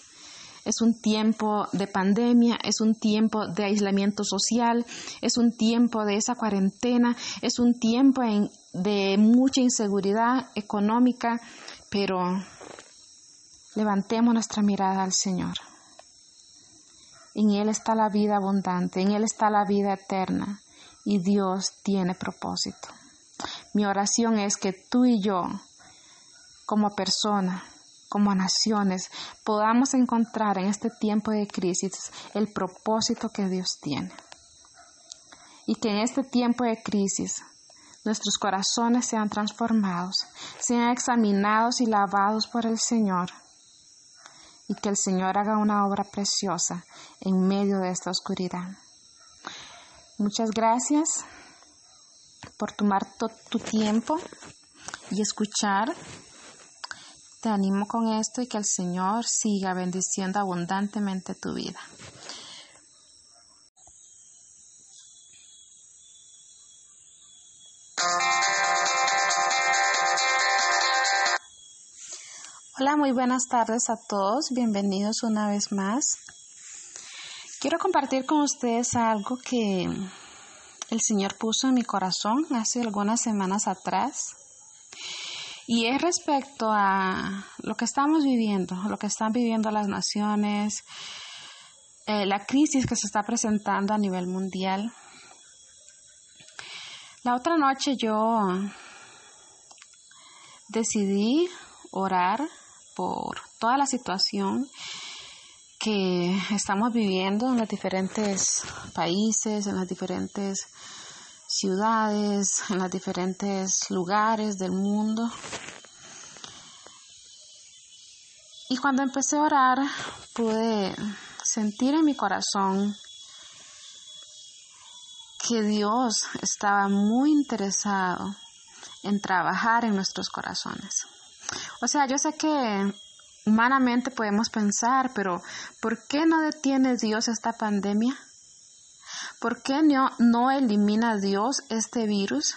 es un tiempo de pandemia, es un tiempo de aislamiento social, es un tiempo de esa cuarentena, es un tiempo de mucha inseguridad económica, pero levantemos nuestra mirada al Señor. En Él está la vida abundante, en Él está la vida eterna y Dios tiene propósito. Mi oración es que tú y yo, como persona, como naciones, podamos encontrar en este tiempo de crisis el propósito que Dios tiene. Y que en este tiempo de crisis nuestros corazones sean transformados, sean examinados y lavados por el Señor. Y que el Señor haga una obra preciosa en medio de esta oscuridad. Muchas gracias por tomar tu tiempo y escuchar te animo con esto y que el Señor siga bendiciendo abundantemente tu vida. Hola, muy buenas tardes a todos. Bienvenidos una vez más. Quiero compartir con ustedes algo que el Señor puso en mi corazón hace algunas semanas atrás. Y es respecto a lo que estamos viviendo, lo que están viviendo las naciones, eh, la crisis que se está presentando a nivel mundial. La otra noche yo decidí orar por toda la situación que estamos viviendo en los diferentes países, en las diferentes ciudades, en los diferentes lugares del mundo. Y cuando empecé a orar, pude sentir en mi corazón que Dios estaba muy interesado en trabajar en nuestros corazones. O sea, yo sé que humanamente podemos pensar, pero ¿por qué no detiene Dios esta pandemia? ¿Por qué no, no elimina Dios este virus?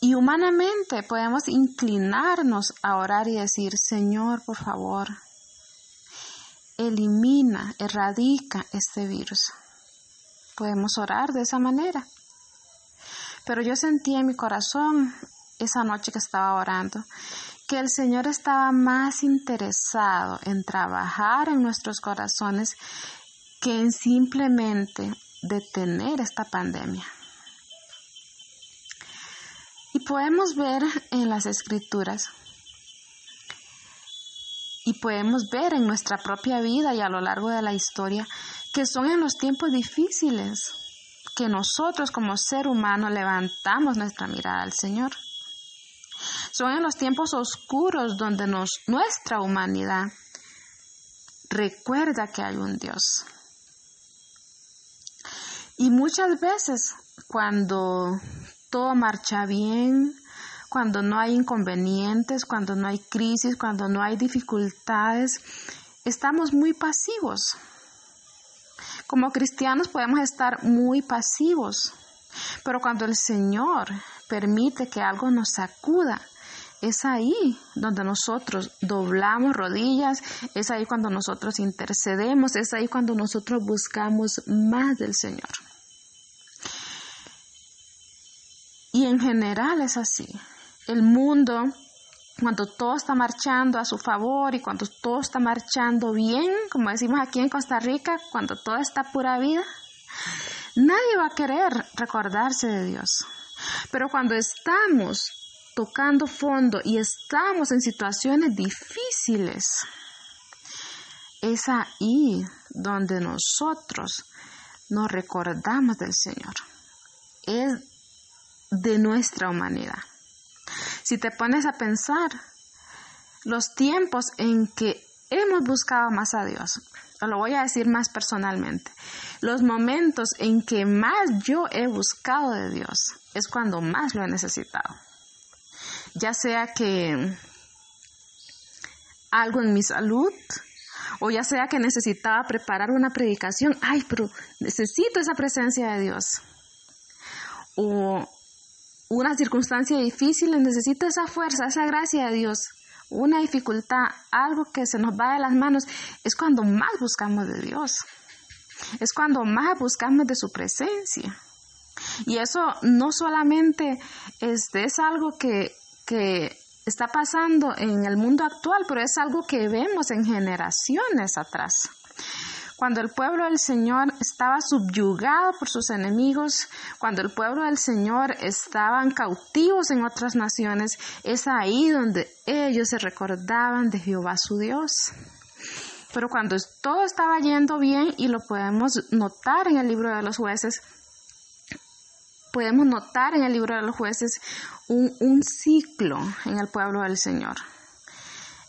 Y humanamente podemos inclinarnos a orar y decir, Señor, por favor, elimina, erradica este virus. Podemos orar de esa manera. Pero yo sentí en mi corazón esa noche que estaba orando que el Señor estaba más interesado en trabajar en nuestros corazones que en simplemente detener esta pandemia. Y podemos ver en las escrituras y podemos ver en nuestra propia vida y a lo largo de la historia que son en los tiempos difíciles que nosotros como ser humano levantamos nuestra mirada al Señor. Son en los tiempos oscuros donde nos, nuestra humanidad recuerda que hay un Dios. Y muchas veces cuando todo marcha bien, cuando no hay inconvenientes, cuando no hay crisis, cuando no hay dificultades, estamos muy pasivos. Como cristianos podemos estar muy pasivos, pero cuando el Señor permite que algo nos sacuda, es ahí donde nosotros doblamos rodillas, es ahí cuando nosotros intercedemos, es ahí cuando nosotros buscamos más del Señor. Y en general es así. El mundo, cuando todo está marchando a su favor y cuando todo está marchando bien, como decimos aquí en Costa Rica, cuando todo está pura vida, nadie va a querer recordarse de Dios. Pero cuando estamos tocando fondo y estamos en situaciones difíciles, es ahí donde nosotros nos recordamos del Señor. Es de nuestra humanidad. Si te pones a pensar, los tiempos en que hemos buscado más a Dios, lo voy a decir más personalmente, los momentos en que más yo he buscado de Dios es cuando más lo he necesitado ya sea que algo en mi salud, o ya sea que necesitaba preparar una predicación, ay, pero necesito esa presencia de Dios. O una circunstancia difícil, necesito esa fuerza, esa gracia de Dios. Una dificultad, algo que se nos va de las manos, es cuando más buscamos de Dios. Es cuando más buscamos de su presencia. Y eso no solamente es algo que está pasando en el mundo actual, pero es algo que vemos en generaciones atrás. Cuando el pueblo del Señor estaba subyugado por sus enemigos, cuando el pueblo del Señor estaban cautivos en otras naciones, es ahí donde ellos se recordaban de Jehová su Dios. Pero cuando todo estaba yendo bien, y lo podemos notar en el libro de los jueces, podemos notar en el libro de los jueces un, ciclo en el pueblo del Señor.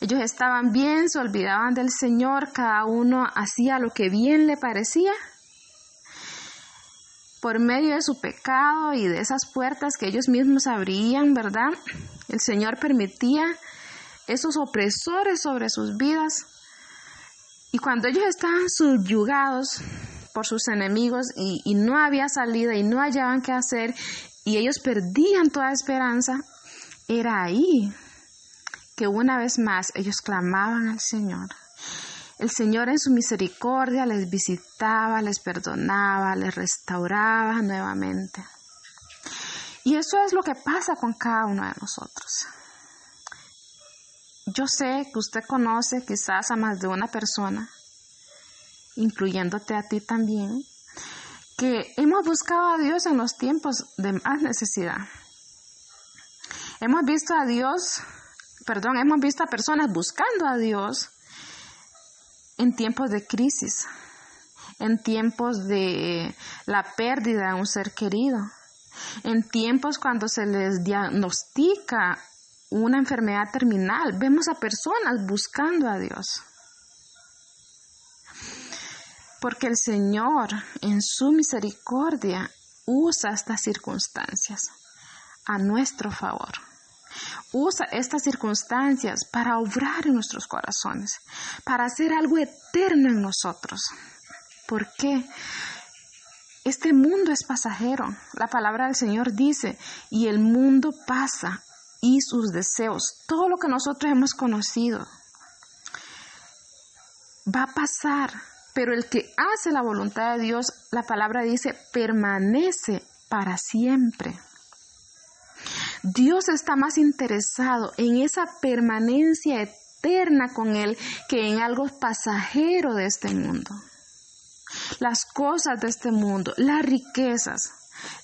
Ellos estaban bien, se olvidaban del Señor, cada uno hacía lo que bien le parecía. Por medio de su pecado y de esas puertas que ellos mismos abrían, ¿verdad? El Señor permitía esos opresores sobre sus vidas. Y cuando ellos estaban subyugados por sus enemigos y, no había salida y no hallaban qué hacer y ellos perdían toda esperanza, era ahí que una vez más ellos clamaban al Señor. El Señor en su misericordia les visitaba, les perdonaba, les restauraba nuevamente. Y eso es lo que pasa con cada uno de nosotros. Yo sé que usted conoce quizás a más de una persona, incluyéndote a ti también, que hemos buscado a Dios en los tiempos de más necesidad. Hemos visto a Dios, perdón, hemos visto a personas buscando a Dios en tiempos de crisis, en tiempos de la pérdida de un ser querido, en tiempos cuando se les diagnostica una enfermedad terminal. Vemos a personas buscando a Dios porque el Señor en su misericordia usa estas circunstancias a nuestro favor. Usa estas circunstancias para obrar en nuestros corazones, para hacer algo eterno en nosotros. ¿Por qué? Este mundo es pasajero. La palabra del Señor dice, y el mundo pasa y sus deseos, todo lo que nosotros hemos conocido, va a pasar, pero el que hace la voluntad de Dios, la palabra dice, permanece para siempre. Dios está más interesado en esa permanencia eterna con Él que en algo pasajero de este mundo. Las cosas de este mundo, las riquezas,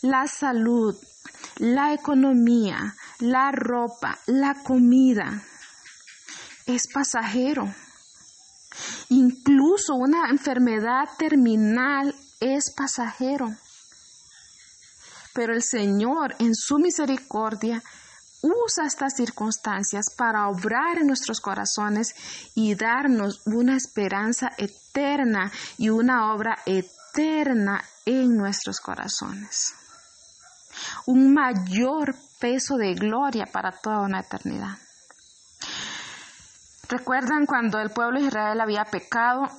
la salud, la economía, la ropa, la comida, es pasajero. Incluso una enfermedad terminal es pasajero. Pero el Señor en su misericordia usa estas circunstancias para obrar en nuestros corazones y darnos una esperanza eterna y una obra eterna en nuestros corazones. Un mayor peso de gloria para toda una eternidad. ¿Recuerdan cuando el pueblo de Israel había pecado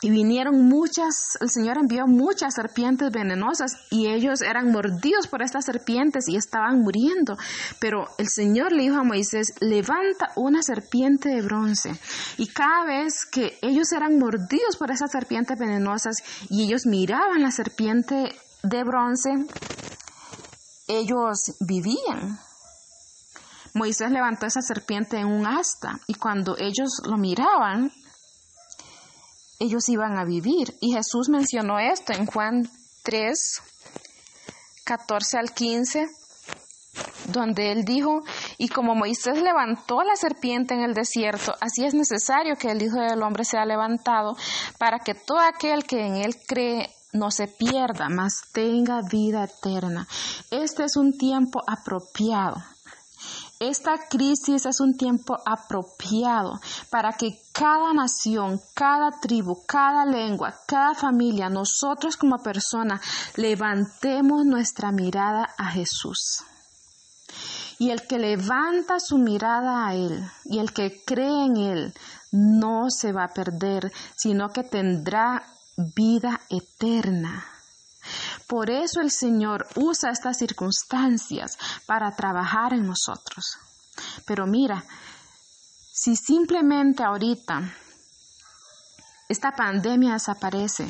y vinieron muchas, el Señor envió muchas serpientes venenosas y ellos eran mordidos por estas serpientes y estaban muriendo. Pero el Señor le dijo a Moisés, levanta una serpiente de bronce. Y cada vez que ellos eran mordidos por esas serpientes venenosas y ellos miraban la serpiente de bronce, ellos vivían. Moisés levantó esa serpiente en un asta y cuando ellos lo miraban, ellos iban a vivir. Y Jesús mencionó esto en Juan 3, 14 al 15. donde él dijo, y como Moisés levantó la serpiente en el desierto, así es necesario que el Hijo del Hombre sea levantado para que todo aquel que en él cree no se pierda, mas tenga vida eterna. Este es un tiempo apropiado esta crisis es un tiempo apropiado para que cada nación, cada tribu, cada lengua, cada familia, nosotros como personas, levantemos nuestra mirada a Jesús. Y el que levanta su mirada a Él y el que cree en Él no se va a perder, sino que tendrá vida eterna. Por eso el Señor usa estas circunstancias para trabajar en nosotros. Pero mira, si simplemente ahorita esta pandemia desaparece,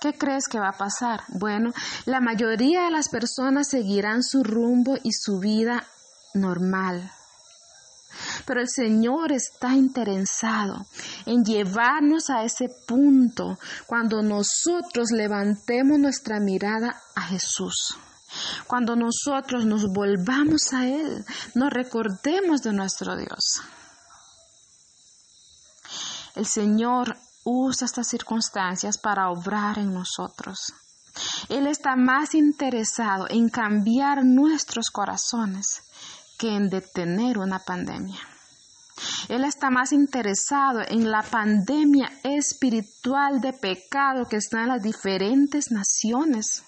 ¿qué crees que va a pasar? Bueno, la mayoría de las personas seguirán su rumbo y su vida normal. Pero el Señor está interesado en llevarnos a ese punto cuando nosotros levantemos nuestra mirada a Jesús. Cuando nosotros nos volvamos a Él, nos recordemos de nuestro Dios. El Señor usa estas circunstancias para obrar en nosotros. Él está más interesado en cambiar nuestros corazones que en detener una pandemia. Él está más interesado en la pandemia espiritual de pecado que está en las diferentes naciones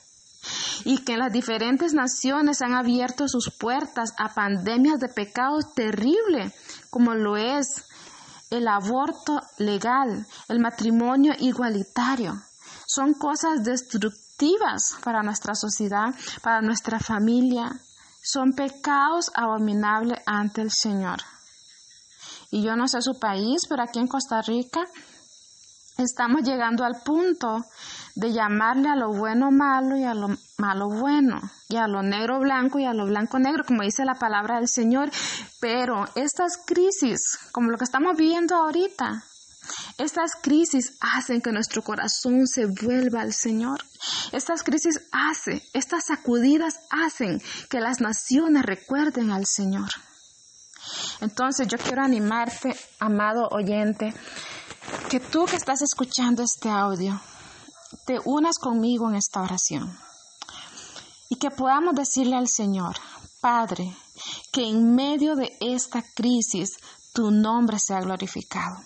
y que las diferentes naciones han abierto sus puertas a pandemias de pecado terrible como lo es el aborto legal, el matrimonio igualitario. Son cosas destructivas para nuestra sociedad, para nuestra familia, son pecados abominables ante el Señor. Y yo no sé su país, pero aquí en Costa Rica estamos llegando al punto de llamarle a lo bueno malo y a lo malo bueno, y a lo negro blanco y a lo blanco negro, como dice la palabra del Señor. Pero estas crisis, como lo que estamos viviendo ahorita, estas crisis hacen que nuestro corazón se vuelva al Señor. Estas crisis hacen, estas sacudidas hacen que las naciones recuerden al Señor. Entonces yo quiero animarte, amado oyente, que tú que estás escuchando este audio, te unas conmigo en esta oración y que podamos decirle al Señor, Padre, que en medio de esta crisis tu nombre sea glorificado.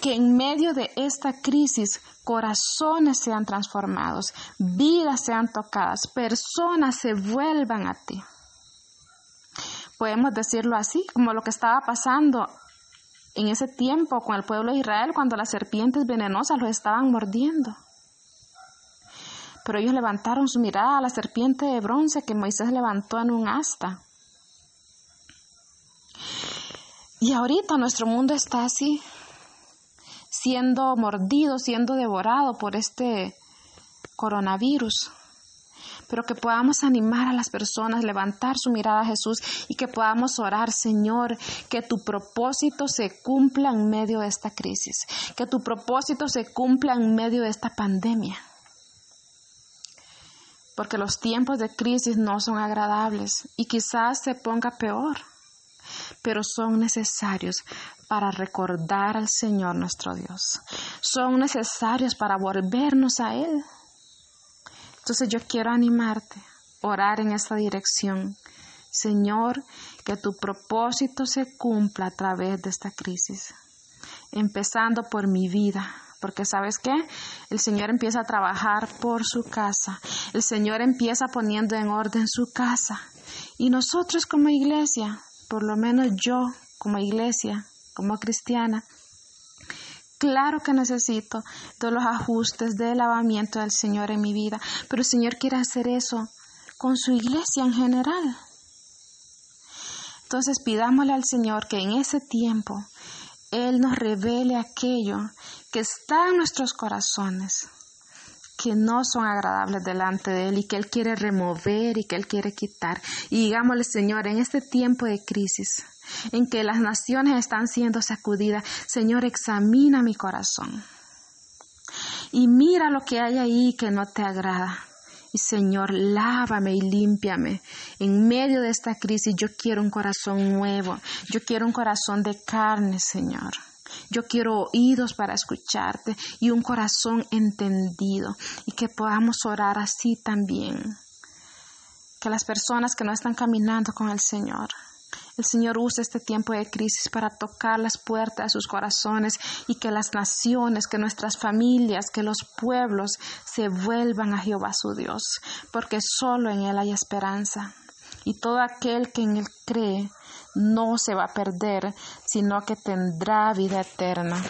Que en medio de esta crisis corazones sean transformados, vidas sean tocadas, personas se vuelvan a ti. Podemos decirlo así, como lo que estaba pasando en ese tiempo con el pueblo de Israel cuando las serpientes venenosas los estaban mordiendo. Pero ellos levantaron su mirada a la serpiente de bronce que Moisés levantó en un asta. Y ahorita nuestro mundo está así, siendo mordido, siendo devorado por este coronavirus. Pero que podamos animar a las personas, levantar su mirada a Jesús y que podamos orar, Señor, que tu propósito se cumpla en medio de esta crisis, que tu propósito se cumpla en medio de esta pandemia. Porque los tiempos de crisis no son agradables y quizás se ponga peor pero son necesarios para recordar al Señor nuestro Dios. Son necesarios para volvernos a Él. Entonces yo quiero animarte, orar en esta dirección. Señor, que tu propósito se cumpla a través de esta crisis, empezando por mi vida, porque sabes qué, el Señor empieza a trabajar por su casa, el Señor empieza poniendo en orden su casa, y nosotros como iglesia por lo menos yo como iglesia, como cristiana, claro que necesito todos los ajustes del lavamiento del Señor en mi vida, pero el Señor quiere hacer eso con su iglesia en general. Entonces pidámosle al Señor que en ese tiempo Él nos revele aquello que está en nuestros corazones, que no son agradables delante de Él y que Él quiere remover y que Él quiere quitar. Y digámosle, Señor, en este tiempo de crisis, en que las naciones están siendo sacudidas, Señor, examina mi corazón. Y mira lo que hay ahí que no te agrada. Y Señor, lávame y límpiame. En medio de esta crisis yo quiero un corazón nuevo. Yo quiero un corazón de carne, Señor. Yo quiero oídos para escucharte y un corazón entendido y que podamos orar así también. Que las personas que no están caminando con el Señor, el Señor usa este tiempo de crisis para tocar las puertas de sus corazones y que las naciones, que nuestras familias, que los pueblos se vuelvan a Jehová su Dios, porque solo en Él hay esperanza. Y todo aquel que en Él cree no se va a perder, sino que tendrá vida eterna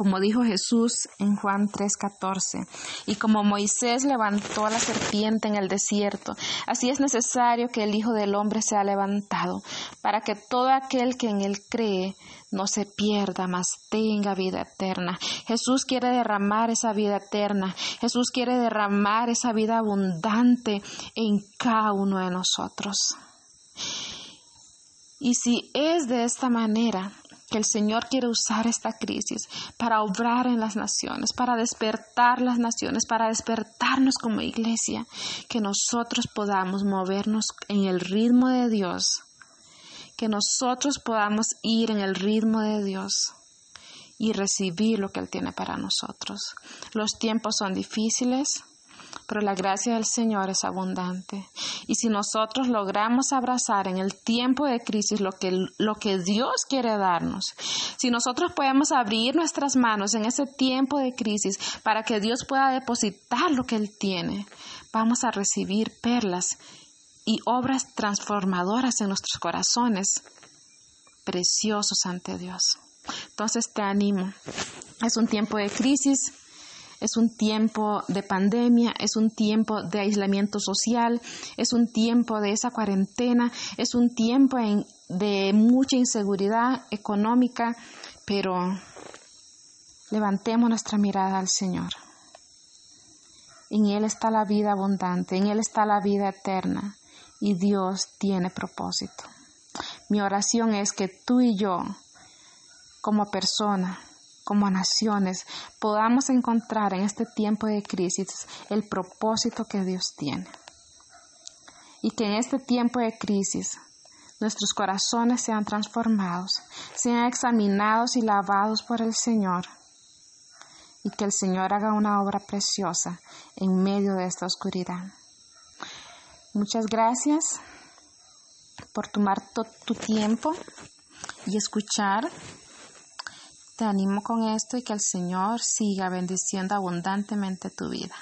como dijo Jesús en Juan 3:14. Y como Moisés levantó a la serpiente en el desierto, así es necesario que el Hijo del Hombre sea levantado, para que todo aquel que en él cree no se pierda, mas tenga vida eterna. Jesús quiere derramar esa vida eterna. Jesús quiere derramar esa vida abundante en cada uno de nosotros. Y si es de esta manera, que el Señor quiere usar esta crisis para obrar en las naciones, para despertar las naciones, para despertarnos como iglesia, que nosotros podamos movernos en el ritmo de Dios, que nosotros podamos ir en el ritmo de Dios y recibir lo que Él tiene para nosotros. Los tiempos son difíciles, pero la gracia del Señor es abundante. Y si nosotros logramos abrazar en el tiempo de crisis lo que, lo que Dios quiere darnos, si nosotros podemos abrir nuestras manos en ese tiempo de crisis para que Dios pueda depositar lo que Él tiene, vamos a recibir perlas y obras transformadoras en nuestros corazones, preciosos ante Dios. Entonces te animo. Es un tiempo de crisis, es un tiempo de pandemia, es un tiempo de aislamiento social, es un tiempo de esa cuarentena, es un tiempo de mucha inseguridad económica, pero levantemos nuestra mirada al Señor. En Él está la vida abundante, en Él está la vida eterna y Dios tiene propósito. Mi oración es que tú y yo, como persona, como naciones podamos encontrar en este tiempo de crisis el propósito que Dios tiene. Y que en este tiempo de crisis nuestros corazones sean transformados, sean examinados y lavados por el Señor. Y que el Señor haga una obra preciosa en medio de esta oscuridad. Muchas gracias por tomar tu tiempo y escuchar te animo con esto y que el Señor siga bendiciendo abundantemente tu vida.